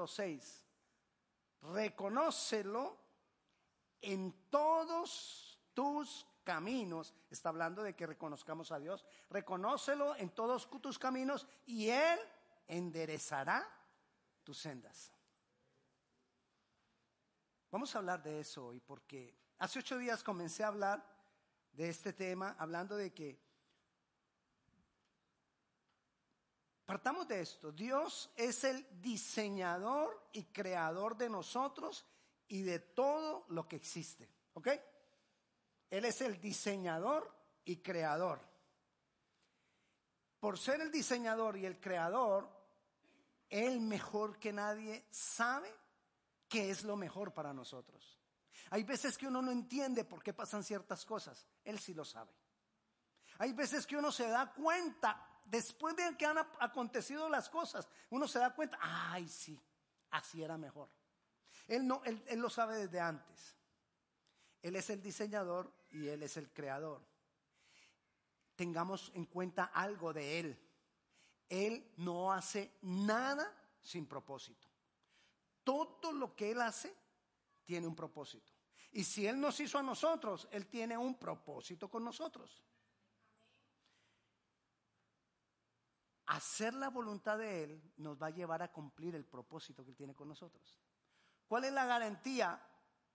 versículo 6. Reconócelo en todos tus caminos. Está hablando de que reconozcamos a Dios. Reconócelo en todos tus caminos y Él enderezará tus sendas. Vamos a hablar de eso hoy porque hace ocho días comencé a hablar de este tema, hablando de que partamos de esto. Dios es el diseñador y creador de nosotros y de todo lo que existe. ¿Ok? Él es el diseñador y creador. Por ser el diseñador y el creador, Él mejor que nadie sabe qué es lo mejor para nosotros. Hay veces que uno no entiende por qué pasan ciertas cosas. Él sí lo sabe. Hay veces que uno se da cuenta, después de que han acontecido las cosas, uno se da cuenta, ay sí, así era mejor. Él, no, él, lo sabe desde antes. Él es el diseñador y Él es el creador. Tengamos en cuenta algo de Él. Él no hace nada sin propósito. Todo lo que Él hace tiene un propósito. Y si Él nos hizo a nosotros, Él tiene un propósito con nosotros. Hacer la voluntad de Él nos va a llevar a cumplir el propósito que Él tiene con nosotros. ¿Cuál es la garantía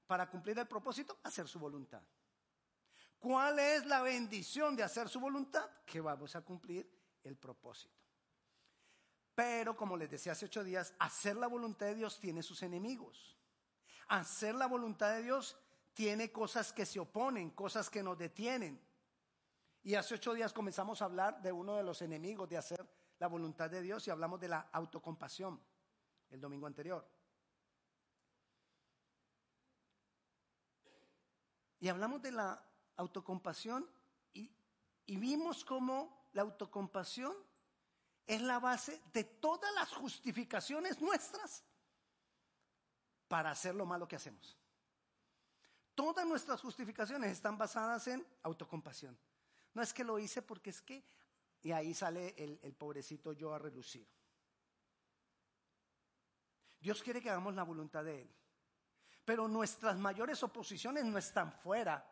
para cumplir el propósito? Hacer su voluntad. ¿Cuál es la bendición de hacer su voluntad? Que vamos a cumplir el propósito. Pero como les decía hace ocho días, hacer la voluntad de Dios tiene sus enemigos. Hacer la voluntad de Dios tiene cosas que se oponen, cosas que nos detienen. Y hace ocho días comenzamos a hablar de uno de los enemigos de hacer la voluntad de Dios y hablamos de la autocompasión el domingo anterior. Y hablamos de la autocompasión y, y vimos cómo la autocompasión es la base de todas las justificaciones nuestras para hacer lo malo que hacemos. Todas nuestras justificaciones están basadas en autocompasión. No es que lo hice porque es que, y ahí sale el, pobrecito yo a relucir. Dios quiere que hagamos la voluntad de Él. Pero nuestras mayores oposiciones no están fuera.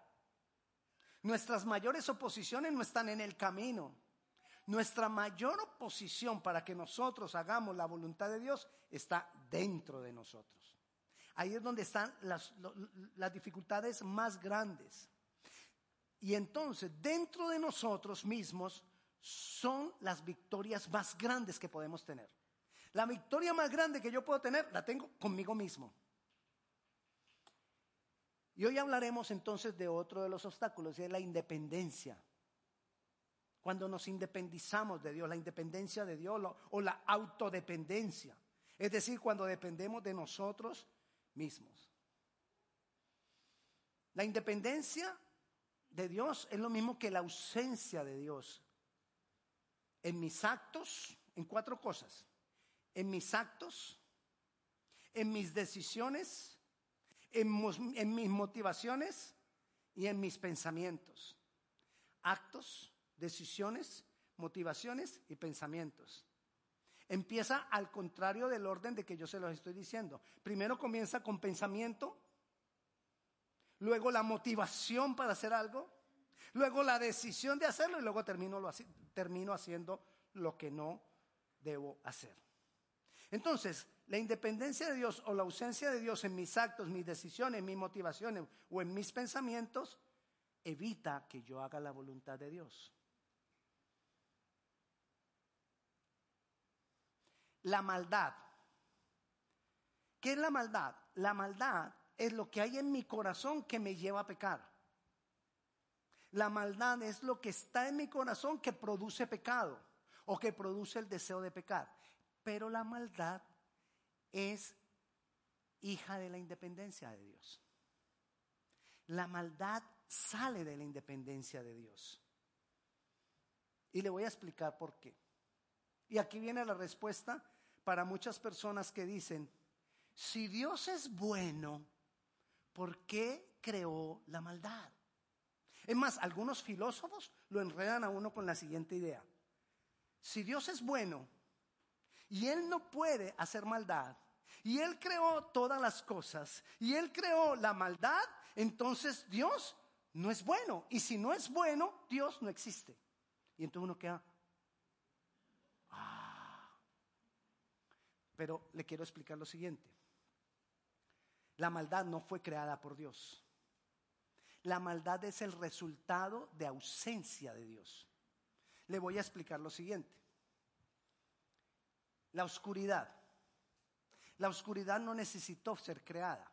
Nuestras mayores oposiciones no están en el camino. Nuestra mayor oposición para que nosotros hagamos la voluntad de Dios está dentro de nosotros. Ahí es donde están las dificultades más grandes. Y entonces, dentro de nosotros mismos son las victorias más grandes que podemos tener. La victoria más grande que yo puedo tener la tengo conmigo mismo. Y hoy hablaremos entonces de otro de los obstáculos, y es la independencia. Cuando nos independizamos de Dios, la independencia de Dios o la autodependencia. Es decir, cuando dependemos de nosotros mismos. La independencia de Dios es lo mismo que la ausencia de Dios. En mis actos, en cuatro cosas. En mis actos, en mis decisiones, en, mis motivaciones y en mis pensamientos. Actos, decisiones, motivaciones y pensamientos. Empieza al contrario del orden de que yo se los estoy diciendo. Primero comienza con pensamiento, luego la motivación para hacer algo, luego la decisión de hacerlo y luego termino, lo, termino haciendo lo que no debo hacer. Entonces, la independencia de Dios o la ausencia de Dios en mis actos, mis decisiones, mis motivaciones o en mis pensamientos evita que yo haga la voluntad de Dios. La maldad. ¿Qué es la maldad? La maldad es lo que hay en mi corazón que me lleva a pecar. La maldad es lo que está en mi corazón que produce pecado o que produce el deseo de pecar. Pero la maldad es hija de la independencia de Dios. La maldad sale de la independencia de Dios. Y le voy a explicar por qué. Y aquí viene la respuesta para muchas personas que dicen, si Dios es bueno, ¿por qué creó la maldad? Es más, algunos filósofos lo enredan a uno con la siguiente idea. Si Dios es bueno y Él no puede hacer maldad, y Él creó todas las cosas, y Él creó la maldad, entonces Dios no es bueno. Y si no es bueno, Dios no existe. Y entonces uno queda... Ah. Pero le quiero explicar lo siguiente. La maldad no fue creada por Dios. La maldad es el resultado de ausencia de Dios. Le voy a explicar lo siguiente. La oscuridad. La oscuridad no necesitó ser creada.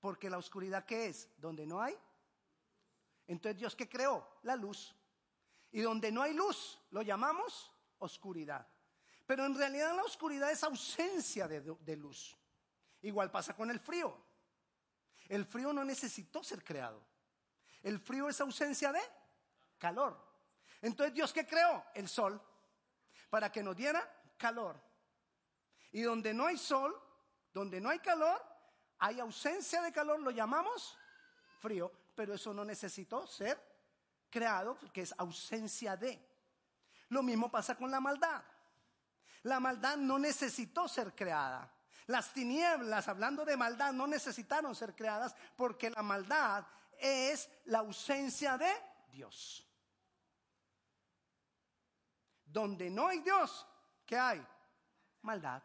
Porque la oscuridad ¿qué es? Donde no hay. Entonces Dios ¿qué creó? La luz. Y donde no hay luz, lo llamamos oscuridad. Pero en realidad la oscuridad es ausencia de, de luz. Igual pasa con el frío. El frío no necesitó ser creado. El frío es ausencia de calor. Entonces Dios ¿qué creó? El sol. Para que nos diera calor. Y donde no hay sol, donde no hay calor, hay ausencia de calor, lo llamamos frío, pero eso no necesitó ser creado porque es ausencia de. Lo mismo pasa con la maldad. La maldad no necesitó ser creada. Las tinieblas, hablando de maldad, no necesitaron ser creadas porque la maldad es la ausencia de Dios. Donde no hay Dios, ¿qué hay? Maldad.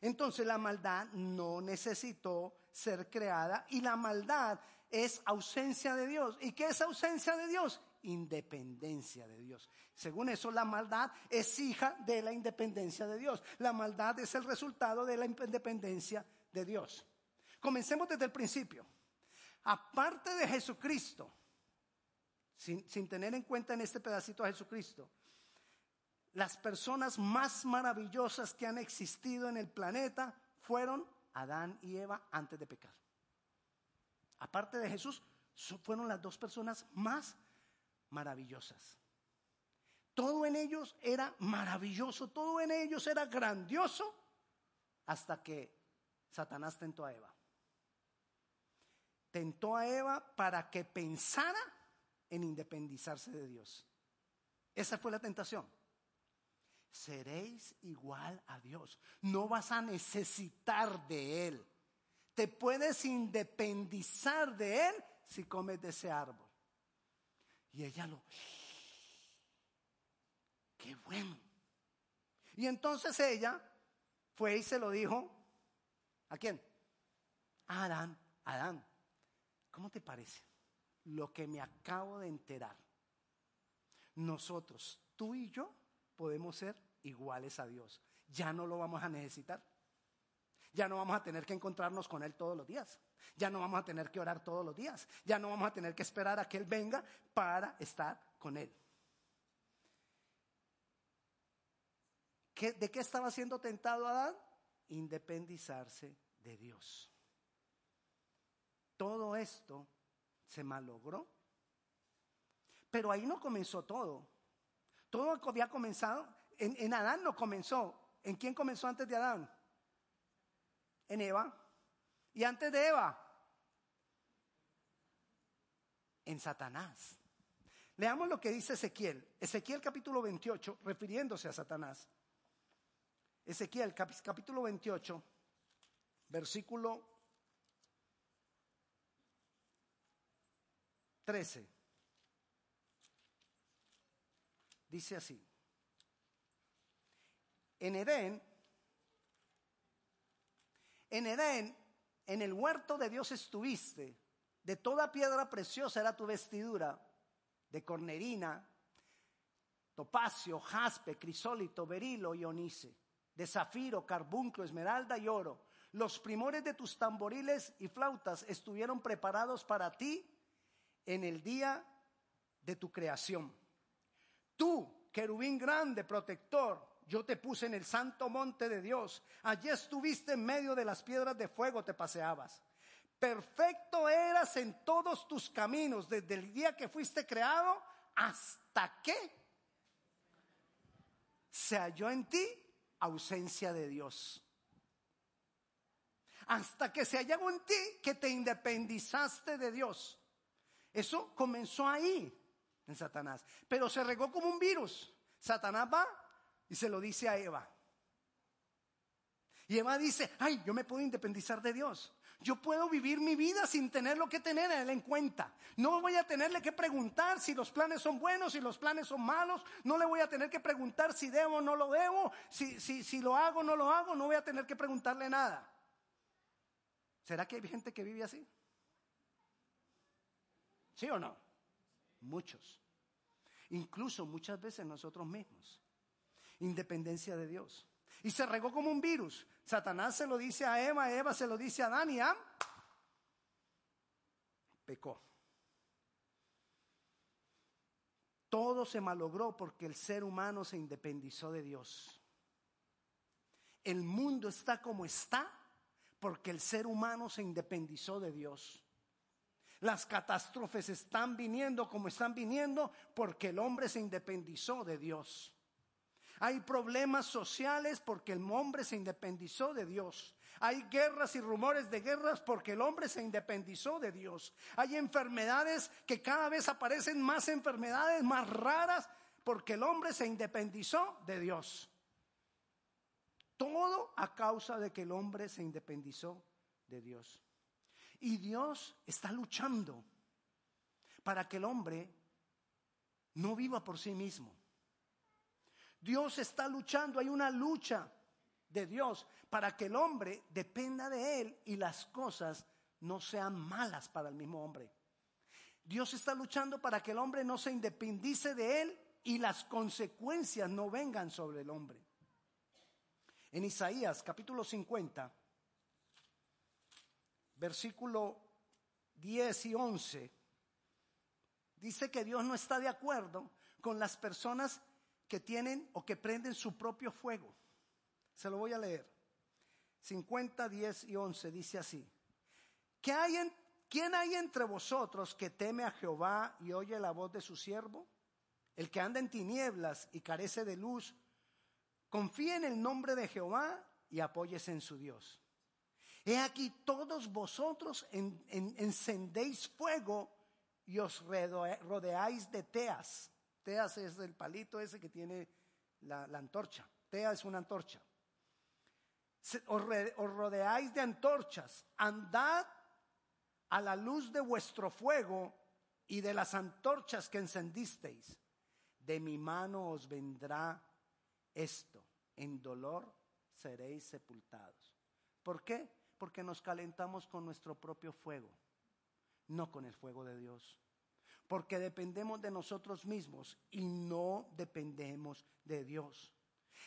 Entonces la maldad no necesitó ser creada y la maldad es ausencia de Dios. ¿Y qué es ausencia de Dios? Independencia de Dios. Según eso, la maldad es hija de la independencia de Dios. La maldad es el resultado de la independencia de Dios. Comencemos desde el principio. Aparte de Jesucristo, sin, sin tener en cuenta en este pedacito a Jesucristo, las personas más maravillosas que han existido en el planeta fueron Adán y Eva antes de pecar. Aparte de Jesús, fueron las dos personas más maravillosas. Todo en ellos era maravilloso, todo en ellos era grandioso, hasta que Satanás tentó a Eva. Tentó a Eva para que pensara en independizarse de Dios. Esa fue la tentación seréis igual a Dios. No vas a necesitar de Él. Te puedes independizar de Él si comes de ese árbol. Y ella lo... Qué bueno. Y entonces ella fue y se lo dijo. ¿A quién? A Adán. Adán, ¿cómo te parece? Lo que me acabo de enterar. Nosotros, tú y yo, podemos ser iguales a Dios. Ya no lo vamos a necesitar. Ya no vamos a tener que encontrarnos con Él todos los días. Ya no vamos a tener que orar todos los días. Ya no vamos a tener que esperar a que Él venga para estar con Él. ¿De qué estaba siendo tentado Adán? Independizarse de Dios. Todo esto se malogró. Pero ahí no comenzó todo. Todo había comenzado, en, Adán no comenzó. ¿En quién comenzó antes de Adán? En Eva. ¿Y antes de Eva? En Satanás. Leamos lo que dice Ezequiel. Ezequiel capítulo 28, refiriéndose a Satanás. Ezequiel capítulo 28, versículo 13. Dice así. En Edén, en Edén, en el huerto de Dios estuviste, de toda piedra preciosa era tu vestidura, de cornerina, topacio, jaspe, crisólito, berilo y onice, de zafiro, carbunclo, esmeralda y oro. Los primores de tus tamboriles y flautas estuvieron preparados para ti en el día de tu creación. Tú, querubín grande, protector, yo te puse en el santo monte de Dios. Allí estuviste en medio de las piedras de fuego, te paseabas. Perfecto eras en todos tus caminos, desde el día que fuiste creado hasta que se halló en ti ausencia de Dios. Hasta que se halló en ti que te independizaste de Dios. Eso comenzó ahí en Satanás, pero se regó como un virus. Satanás va y se lo dice a Eva. Y Eva dice, ay, yo me puedo independizar de Dios. Yo puedo vivir mi vida sin tenerlo que tener a Él en cuenta. No voy a tenerle que preguntar si los planes son buenos, si los planes son malos. No le voy a tener que preguntar si debo o no lo debo, si, si, si lo hago o no lo hago. No voy a tener que preguntarle nada. ¿Será que hay gente que vive así? ¿Sí o no? Muchos. Incluso muchas veces nosotros mismos. Independencia de Dios. Y se regó como un virus. Satanás se lo dice a Eva, Eva se lo dice a Adán y pecó. Todo se malogró porque el ser humano se independizó de Dios. El mundo está como está porque el ser humano se independizó de Dios. Las catástrofes están viniendo como están viniendo porque el hombre se independizó de Dios. Hay problemas sociales porque el hombre se independizó de Dios. Hay guerras y rumores de guerras porque el hombre se independizó de Dios. Hay enfermedades que cada vez aparecen más enfermedades más raras porque el hombre se independizó de Dios. Todo a causa de que el hombre se independizó de Dios. Y Dios está luchando para que el hombre no viva por sí mismo. Dios está luchando, hay una lucha de Dios para que el hombre dependa de Él y las cosas no sean malas para el mismo hombre. Dios está luchando para que el hombre no se independice de Él y las consecuencias no vengan sobre el hombre. En Isaías capítulo 50, versículo 10 y 11, dice que Dios no está de acuerdo con las personas que tienen o que prenden su propio fuego. Se lo voy a leer. 50, 10 y 11 dice así. ¿Qué hay en, ¿Quién hay entre vosotros que teme a Jehová y oye la voz de su siervo? El que anda en tinieblas y carece de luz, confía en el nombre de Jehová y apóyese en su Dios. He aquí todos vosotros encendéis fuego y os rodeáis de teas Teas es el palito ese que tiene la, antorcha. Tea es una antorcha. os, rodeáis de antorchas. Andad a la luz de vuestro fuego y de las antorchas que encendisteis. De mi mano os vendrá esto. En dolor seréis sepultados. ¿Por qué? Porque nos calentamos con nuestro propio fuego, no con el fuego de Dios porque dependemos de nosotros mismos y no dependemos de Dios.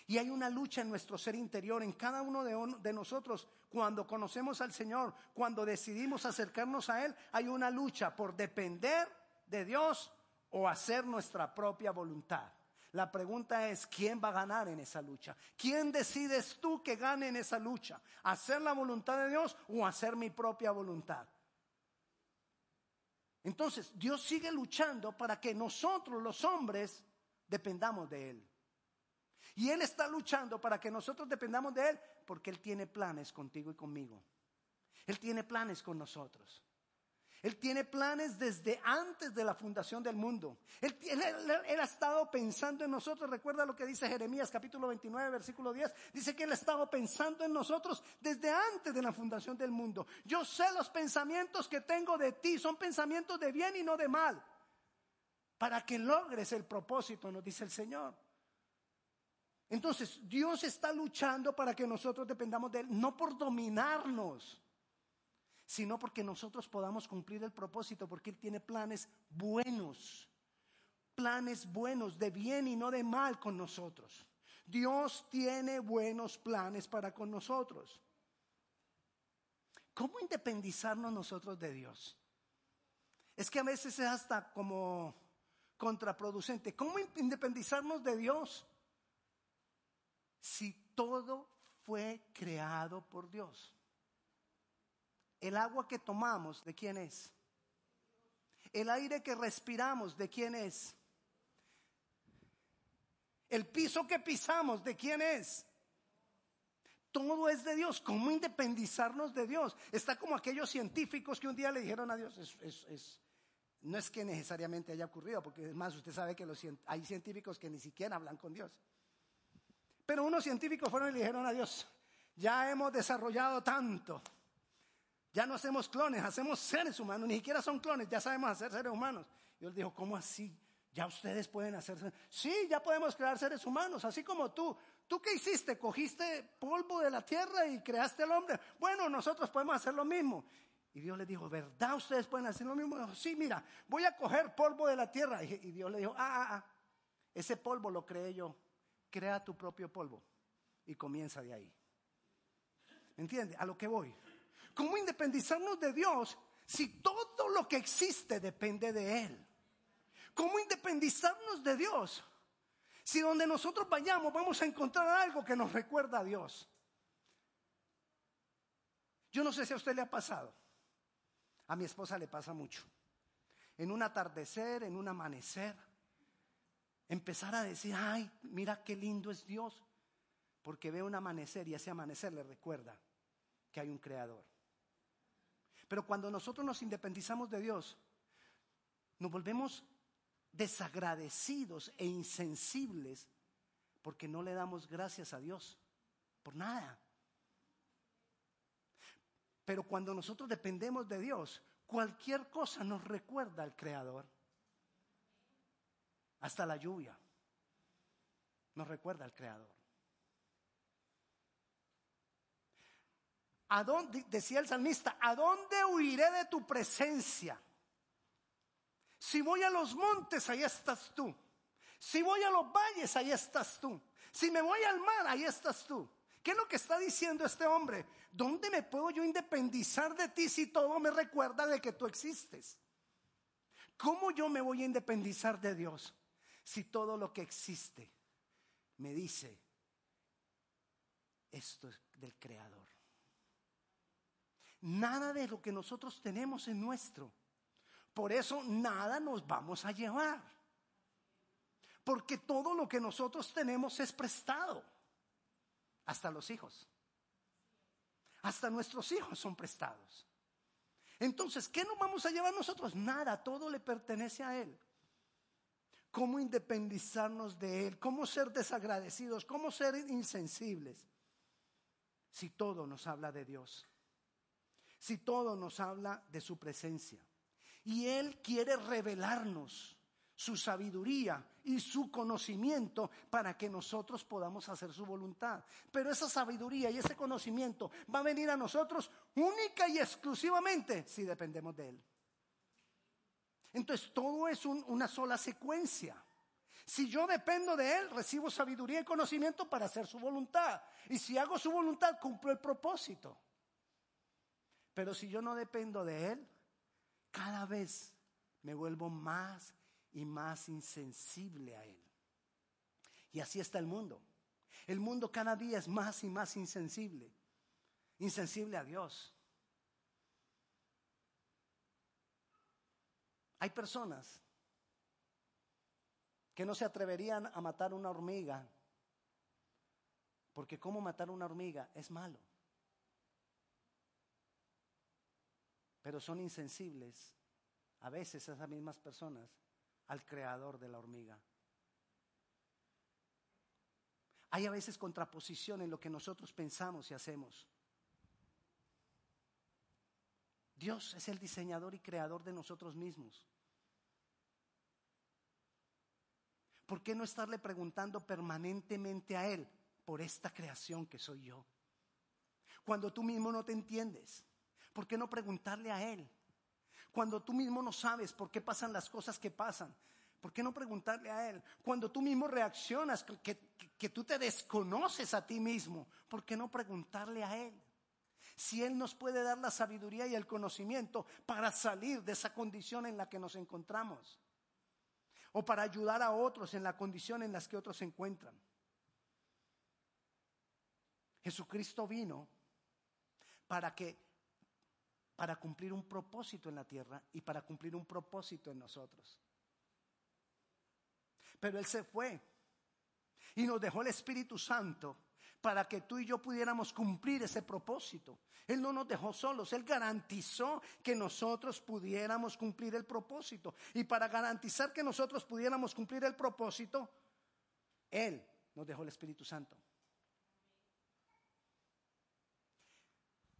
Y hay una lucha en nuestro ser interior, en cada uno de, nosotros, cuando conocemos al Señor, cuando decidimos acercarnos a Él, hay una lucha por depender de Dios o hacer nuestra propia voluntad. La pregunta es, ¿quién va a ganar en esa lucha? ¿Quién decides tú que gane en esa lucha? ¿Hacer la voluntad de Dios o hacer mi propia voluntad? Entonces, Dios sigue luchando para que nosotros los hombres dependamos de Él. Y Él está luchando para que nosotros dependamos de Él porque Él tiene planes contigo y conmigo. Él tiene planes con nosotros. Él tiene planes desde antes de la fundación del mundo. Él, ha estado pensando en nosotros. Recuerda lo que dice Jeremías capítulo 29, versículo 10. Dice que Él ha estado pensando en nosotros desde antes de la fundación del mundo. Yo sé los pensamientos que tengo de ti. Son pensamientos de bien y no de mal. Para que logres el propósito, nos dice el Señor. Entonces, Dios está luchando para que nosotros dependamos de Él, no por dominarnos sino porque nosotros podamos cumplir el propósito, porque Él tiene planes buenos, planes buenos de bien y no de mal con nosotros. Dios tiene buenos planes para con nosotros. ¿Cómo independizarnos nosotros de Dios? Es que a veces es hasta como contraproducente. ¿Cómo independizarnos de Dios si todo fue creado por Dios? El agua que tomamos, ¿de quién es? El aire que respiramos, ¿de quién es? El piso que pisamos, ¿de quién es? Todo es de Dios. ¿Cómo independizarnos de Dios? Está como aquellos científicos que un día le dijeron a Dios, no es que necesariamente haya ocurrido, porque es más, usted sabe que hay científicos que ni siquiera hablan con Dios. Pero unos científicos fueron y le dijeron a Dios, Ya hemos desarrollado tanto. Ya no hacemos clones, hacemos seres humanos. Ni siquiera son clones, ya sabemos hacer seres humanos. Y él dijo, ¿cómo así? Ya ustedes pueden hacer. Sí, ya podemos crear seres humanos, así como tú. ¿Tú qué hiciste? Cogiste polvo de la tierra y creaste al hombre. Bueno, nosotros podemos hacer lo mismo. Y Dios le dijo, ¿verdad ustedes pueden hacer lo mismo? sí, mira, voy a coger polvo de la tierra. Y Dios le dijo, ah, ah, ah, ese polvo lo creé yo. Crea tu propio polvo. Y comienza de ahí. ¿Entiende? A lo que voy. ¿Cómo independizarnos de Dios si todo lo que existe depende de Él? ¿Cómo independizarnos de Dios si donde nosotros vayamos vamos a encontrar algo que nos recuerda a Dios? Yo no sé si a usted le ha pasado. A mi esposa le pasa mucho. En un atardecer, en un amanecer, empezar a decir, ay, mira qué lindo es Dios, porque ve un amanecer y ese amanecer le recuerda que hay un creador. Pero cuando nosotros nos independizamos de Dios, nos volvemos desagradecidos e insensibles porque no le damos gracias a Dios por nada. Pero cuando nosotros dependemos de Dios, cualquier cosa nos recuerda al Creador. Hasta la lluvia nos recuerda al Creador. ¿A dónde, decía el salmista, ¿a dónde huiré de tu presencia? Si voy a los montes, ahí estás tú. Si voy a los valles, ahí estás tú. Si me voy al mar, ahí estás tú. ¿Qué es lo que está diciendo este hombre? ¿Dónde me puedo yo independizar de ti si todo me recuerda de que tú existes? ¿Cómo yo me voy a independizar de Dios si todo lo que existe me dice esto es del Creador? Nada de lo que nosotros tenemos es nuestro. Por eso nada nos vamos a llevar. Porque todo lo que nosotros tenemos es prestado. Hasta los hijos. Hasta nuestros hijos son prestados. Entonces, ¿qué nos vamos a llevar nosotros? Nada, todo le pertenece a Él. ¿Cómo independizarnos de Él? ¿Cómo ser desagradecidos? ¿Cómo ser insensibles? Si todo nos habla de Dios. Si todo nos habla de su presencia. Y Él quiere revelarnos su sabiduría y su conocimiento para que nosotros podamos hacer su voluntad. Pero esa sabiduría y ese conocimiento va a venir a nosotros única y exclusivamente si dependemos de Él. Entonces todo es una sola secuencia. Si yo dependo de Él, recibo sabiduría y conocimiento para hacer su voluntad. Y si hago su voluntad, cumplo el propósito. Pero si yo no dependo de Él, cada vez me vuelvo más y más insensible a Él. Y así está el mundo. El mundo cada día es más y más insensible. Insensible a Dios. Hay personas que no se atreverían a matar una hormiga, porque cómo matar una hormiga es malo. Pero son insensibles a veces esas mismas personas al creador de la hormiga. Hay a veces contraposición en lo que nosotros pensamos y hacemos. Dios es el diseñador y creador de nosotros mismos. ¿Por qué no estarle preguntando permanentemente a Él por esta creación que soy yo? Cuando tú mismo no te entiendes, ¿por qué no preguntarle a Él? Cuando tú mismo no sabes por qué pasan las cosas que pasan, ¿por qué no preguntarle a Él? Cuando tú mismo reaccionas, que, tú te desconoces a ti mismo, ¿por qué no preguntarle a Él? Si Él nos puede dar la sabiduría y el conocimiento para salir de esa condición en la que nos encontramos. O para ayudar a otros en la condición en la que otros se encuentran. Jesucristo vino para que para cumplir un propósito en la tierra y para cumplir un propósito en nosotros. Pero Él se fue y nos dejó el Espíritu Santo para que tú y yo pudiéramos cumplir ese propósito. Él no nos dejó solos, Él garantizó que nosotros pudiéramos cumplir el propósito. Y para garantizar que nosotros pudiéramos cumplir el propósito, Él nos dejó el Espíritu Santo.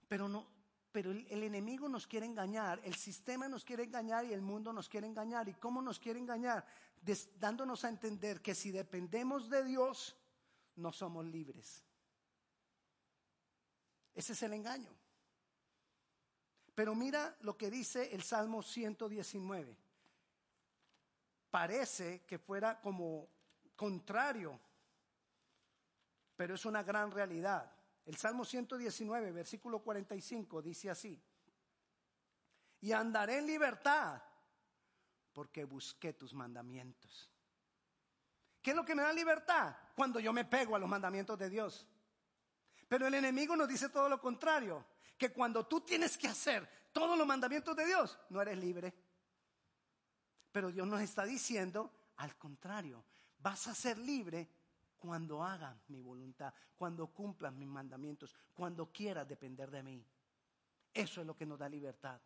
Pero no, pero el, enemigo nos quiere engañar, el sistema nos quiere engañar y el mundo nos quiere engañar. ¿Y cómo nos quiere engañar? Dándonos a entender que si dependemos de Dios, no somos libres. Ese es el engaño. Pero mira lo que dice el Salmo 119. Parece que fuera como contrario, pero es una gran realidad. El Salmo 119, versículo 45, dice así, y andaré en libertad porque busqué tus mandamientos. ¿Qué es lo que me da libertad? Cuando yo me pego a los mandamientos de Dios. Pero el enemigo nos dice todo lo contrario, que cuando tú tienes que hacer todos los mandamientos de Dios, no eres libre. Pero Dios nos está diciendo, al contrario, vas a ser libre cuando hagas mi voluntad, cuando cumplas mis mandamientos, cuando quieras depender de mí. Eso es lo que nos da libertad.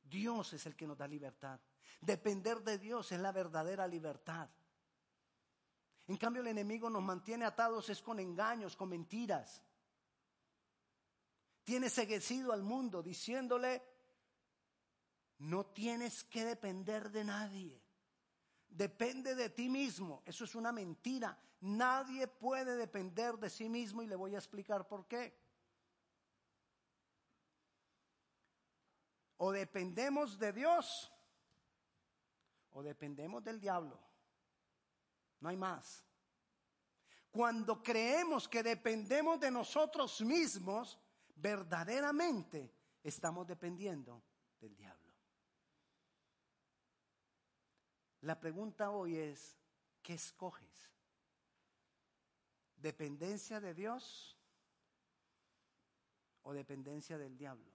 Dios es el que nos da libertad. Depender de Dios es la verdadera libertad. En cambio, el enemigo nos mantiene atados es con engaños, con mentiras. Tiene seguecido al mundo diciéndole, no tienes que depender de nadie. Depende de ti mismo. Eso es una mentira. Nadie puede depender de sí mismo y le voy a explicar por qué. O dependemos de Dios o dependemos del diablo. No hay más. Cuando creemos que dependemos de nosotros mismos, verdaderamente estamos dependiendo del diablo. La pregunta hoy es, ¿qué escoges? ¿Dependencia de Dios o dependencia del diablo?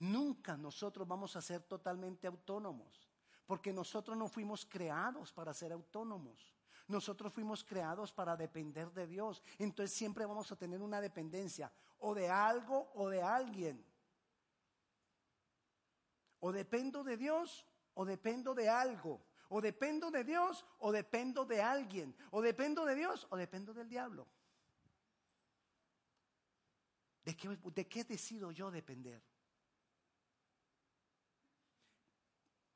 Nunca nosotros vamos a ser totalmente autónomos, porque nosotros no fuimos creados para ser autónomos. Nosotros fuimos creados para depender de Dios. Entonces siempre vamos a tener una dependencia o de algo o de alguien. O dependo de Dios o dependo de algo. O dependo de Dios o dependo de alguien. O dependo de Dios o dependo del diablo. ¿De qué, de qué decido yo depender?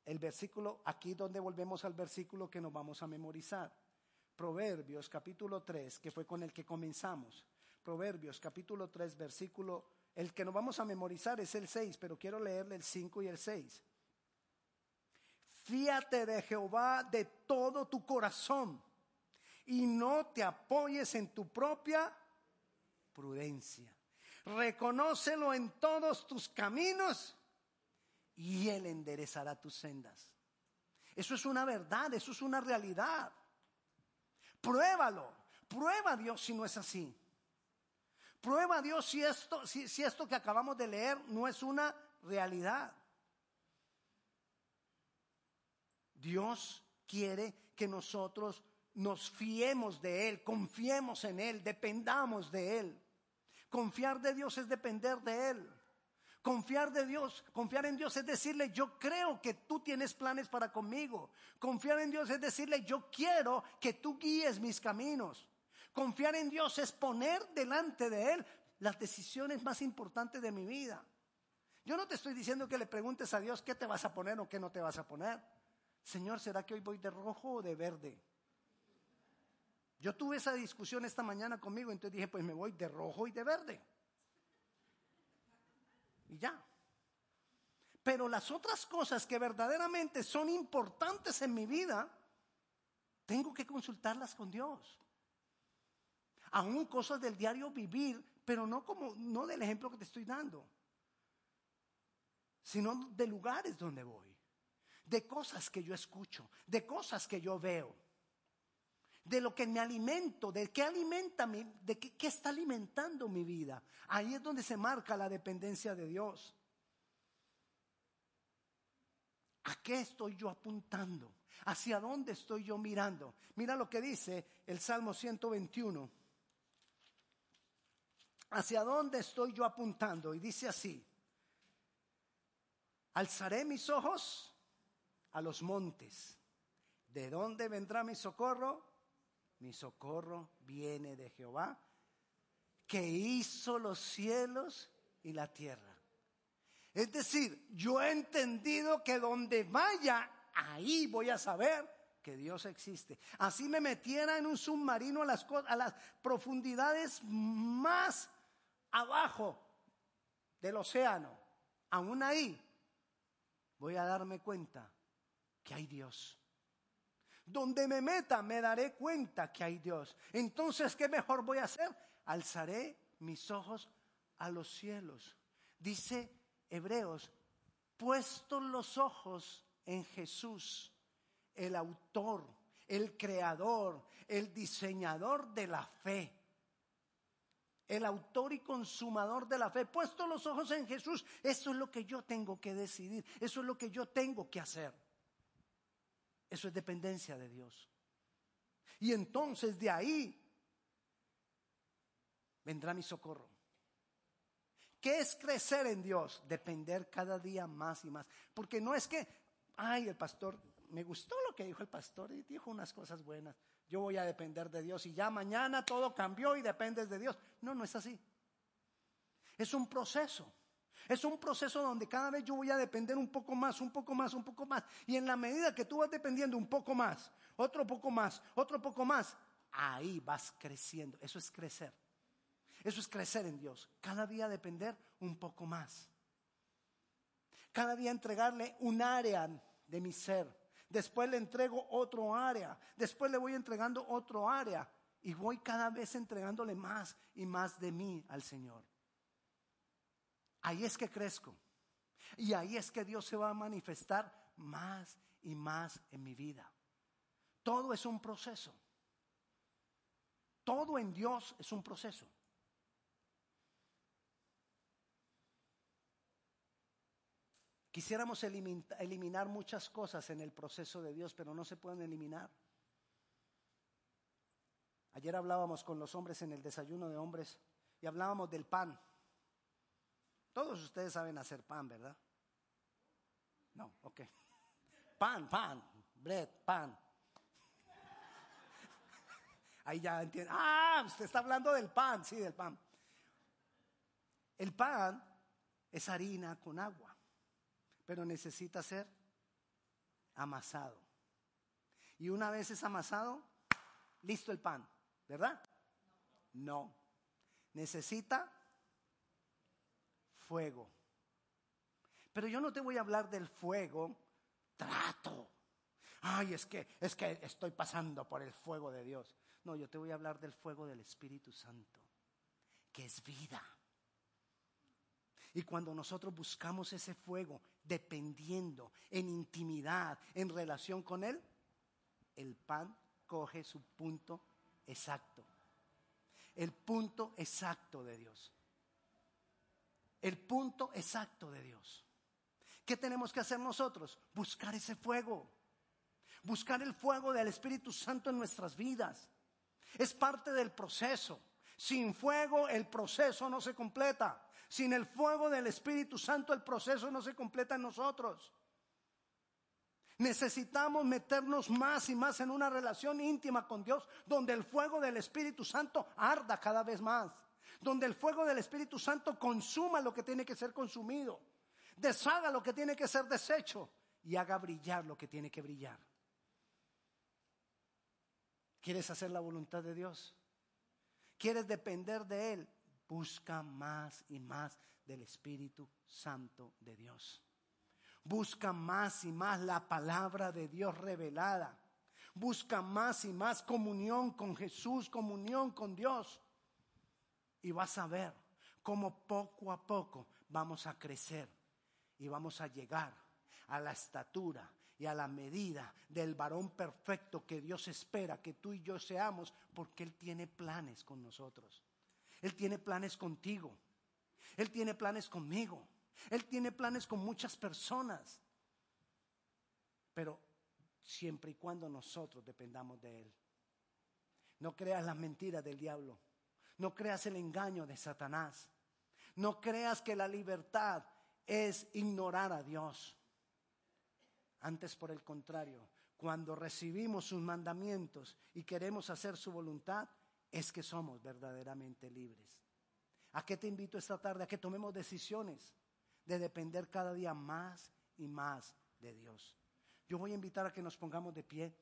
El versículo, aquí donde volvemos al versículo que nos vamos a memorizar. Proverbios capítulo 3, que fue con el que comenzamos. Proverbios capítulo 3, versículo, el que nos vamos a memorizar es el 6, pero quiero leerle el 5 y el 6. Fíate de Jehová de todo tu corazón y no te apoyes en tu propia prudencia. Reconócelo en todos tus caminos y Él enderezará tus sendas. Eso es una verdad, eso es una realidad. Pruébalo. Prueba a Dios si no es así. Prueba a Dios si esto, si, si esto que acabamos de leer no es una realidad. Dios quiere que nosotros nos fiemos de Él, confiemos en Él, dependamos de Él. Confiar de Dios es depender de Él. Confiar de Dios, confiar en Dios es decirle, yo creo que tú tienes planes para conmigo. Confiar en Dios es decirle, yo quiero que tú guíes mis caminos. Confiar en Dios es poner delante de Él las decisiones más importantes de mi vida. Yo no te estoy diciendo que le preguntes a Dios qué te vas a poner o qué no te vas a poner. Señor, ¿será que hoy voy de rojo o de verde? Yo tuve esa discusión esta mañana conmigo, entonces dije, pues me voy de rojo y de verde y ya. Pero las otras cosas que verdaderamente son importantes en mi vida, tengo que consultarlas con Dios. Aún cosas del diario vivir, pero no como, no del ejemplo que te estoy dando, sino de lugares donde voy, de cosas que yo escucho, de cosas que yo veo, de lo que me alimento, de qué alimenta mi, de qué, qué está alimentando mi vida. Ahí es donde se marca la dependencia de Dios. ¿A qué estoy yo apuntando? ¿Hacia dónde estoy yo mirando? Mira lo que dice el Salmo 121. ¿Hacia dónde estoy yo apuntando? Y dice así, alzaré mis ojos a los montes. ¿De dónde vendrá mi socorro? Mi socorro viene de Jehová, que hizo los cielos y la tierra. Es decir, yo he entendido que donde vaya, ahí voy a saber que Dios existe. Así me metiera en un submarino a las, a las profundidades más abajo del océano, aún ahí voy a darme cuenta que hay Dios. Donde me meta me daré cuenta que hay Dios. Entonces, ¿qué mejor voy a hacer? Alzaré mis ojos a los cielos. Dice Hebreos, puestos los ojos en Jesús, el autor, el creador, el diseñador de la fe. El autor y consumador de la fe. Puesto los ojos en Jesús, eso es lo que yo tengo que decidir, eso es lo que yo tengo que hacer. Eso es dependencia de Dios. Y entonces de ahí vendrá mi socorro. ¿Qué es crecer en Dios? Depender cada día más y más. Porque no es que, ay, el pastor, me gustó lo que dijo el pastor y dijo unas cosas buenas. Yo voy a depender de Dios y ya mañana todo cambió y dependes de Dios. No, no es así. Es un proceso. Es un proceso donde cada vez yo voy a depender un poco más, un poco más, un poco más. Y en la medida que tú vas dependiendo un poco más, otro poco más, otro poco más, ahí vas creciendo. Eso es crecer. Eso es crecer en Dios. Cada día depender un poco más. Cada día entregarle un área de mi ser. Después le entrego otro área. Después le voy entregando otro área. Y voy cada vez entregándole más y más de mí al Señor. Ahí es que crezco. Y ahí es que Dios se va a manifestar más y más en mi vida. Todo es un proceso. Todo en Dios es un proceso. Quisiéramos eliminar muchas cosas en el proceso de Dios, pero no se pueden eliminar. Ayer hablábamos con los hombres en el desayuno de hombres y hablábamos del pan. Todos ustedes saben hacer pan, ¿verdad? No, ok. Pan, pan, bread, pan. Ahí ya entienden. Ah, usted está hablando del pan, sí, del pan. El pan es harina con agua, pero necesita ser amasado. Y una vez es amasado, listo el pan, ¿verdad? No. Necesita fuego. Pero yo no te voy a hablar del fuego trato. Ay, es que es que estoy pasando por el fuego de Dios. No, yo te voy a hablar del fuego del Espíritu Santo, que es vida. Y cuando nosotros buscamos ese fuego, dependiendo en intimidad, en relación con Él, el pan coge su punto exacto. El punto exacto de Dios el punto exacto de Dios. ¿Qué tenemos que hacer nosotros? Buscar ese fuego. Buscar el fuego del Espíritu Santo en nuestras vidas. Es parte del proceso. Sin fuego el proceso no se completa. Sin el fuego del Espíritu Santo el proceso no se completa en nosotros. Necesitamos meternos más y más en una relación íntima con Dios donde el fuego del Espíritu Santo arda cada vez más donde el fuego del Espíritu Santo consuma lo que tiene que ser consumido, deshaga lo que tiene que ser deshecho y haga brillar lo que tiene que brillar. ¿Quieres hacer la voluntad de Dios? ¿Quieres depender de Él? Busca más y más del Espíritu Santo de Dios. Busca más y más la palabra de Dios revelada. Busca más y más comunión con Jesús, comunión con Dios y vas a ver cómo poco a poco vamos a crecer y vamos a llegar a la estatura y a la medida del varón perfecto que Dios espera que tú y yo seamos, porque Él tiene planes con nosotros. Él tiene planes contigo. Él tiene planes conmigo. Él tiene planes con muchas personas. Pero siempre y cuando nosotros dependamos de Él. No creas las mentiras del diablo. No creas el engaño de Satanás. No creas que la libertad es ignorar a Dios. Antes, por el contrario, cuando recibimos sus mandamientos y queremos hacer su voluntad, es que somos verdaderamente libres. ¿A qué te invito esta tarde? A que tomemos decisiones de depender cada día más y más de Dios. Yo voy a invitar a que nos pongamos de pie.